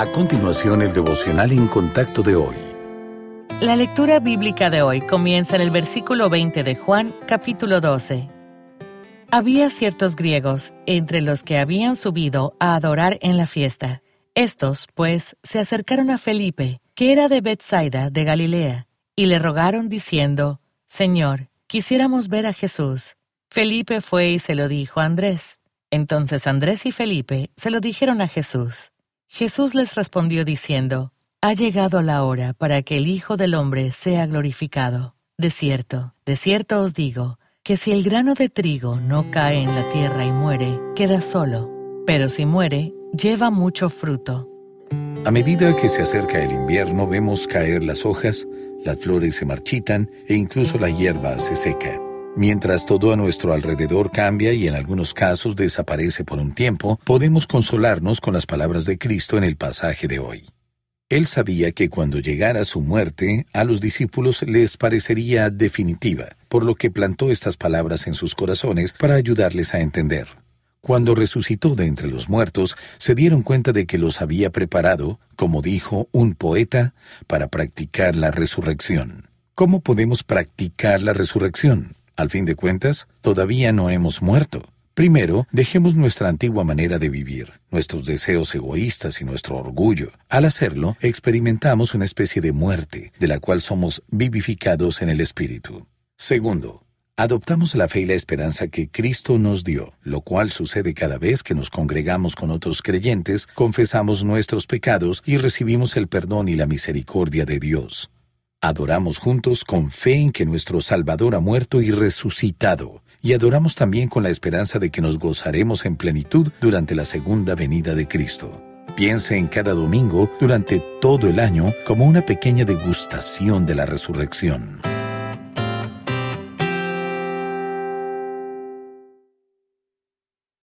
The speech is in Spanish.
A continuación, el devocional en contacto de hoy. La lectura bíblica de hoy comienza en el versículo 20 de Juan, capítulo 12. Había ciertos griegos entre los que habían subido a adorar en la fiesta. Estos, pues, se acercaron a Felipe, que era de Bethsaida, de Galilea, y le rogaron diciendo, Señor, quisiéramos ver a Jesús. Felipe fue y se lo dijo a Andrés. Entonces Andrés y Felipe se lo dijeron a Jesús. Jesús les respondió diciendo, Ha llegado la hora para que el Hijo del Hombre sea glorificado. De cierto, de cierto os digo, que si el grano de trigo no cae en la tierra y muere, queda solo, pero si muere, lleva mucho fruto. A medida que se acerca el invierno, vemos caer las hojas, las flores se marchitan e incluso la hierba se seca. Mientras todo a nuestro alrededor cambia y en algunos casos desaparece por un tiempo, podemos consolarnos con las palabras de Cristo en el pasaje de hoy. Él sabía que cuando llegara su muerte, a los discípulos les parecería definitiva, por lo que plantó estas palabras en sus corazones para ayudarles a entender. Cuando resucitó de entre los muertos, se dieron cuenta de que los había preparado, como dijo un poeta, para practicar la resurrección. ¿Cómo podemos practicar la resurrección? Al fin de cuentas, todavía no hemos muerto. Primero, dejemos nuestra antigua manera de vivir, nuestros deseos egoístas y nuestro orgullo. Al hacerlo, experimentamos una especie de muerte, de la cual somos vivificados en el Espíritu. Segundo, adoptamos la fe y la esperanza que Cristo nos dio, lo cual sucede cada vez que nos congregamos con otros creyentes, confesamos nuestros pecados y recibimos el perdón y la misericordia de Dios. Adoramos juntos con fe en que nuestro Salvador ha muerto y resucitado, y adoramos también con la esperanza de que nos gozaremos en plenitud durante la segunda venida de Cristo. Piense en cada domingo durante todo el año como una pequeña degustación de la resurrección.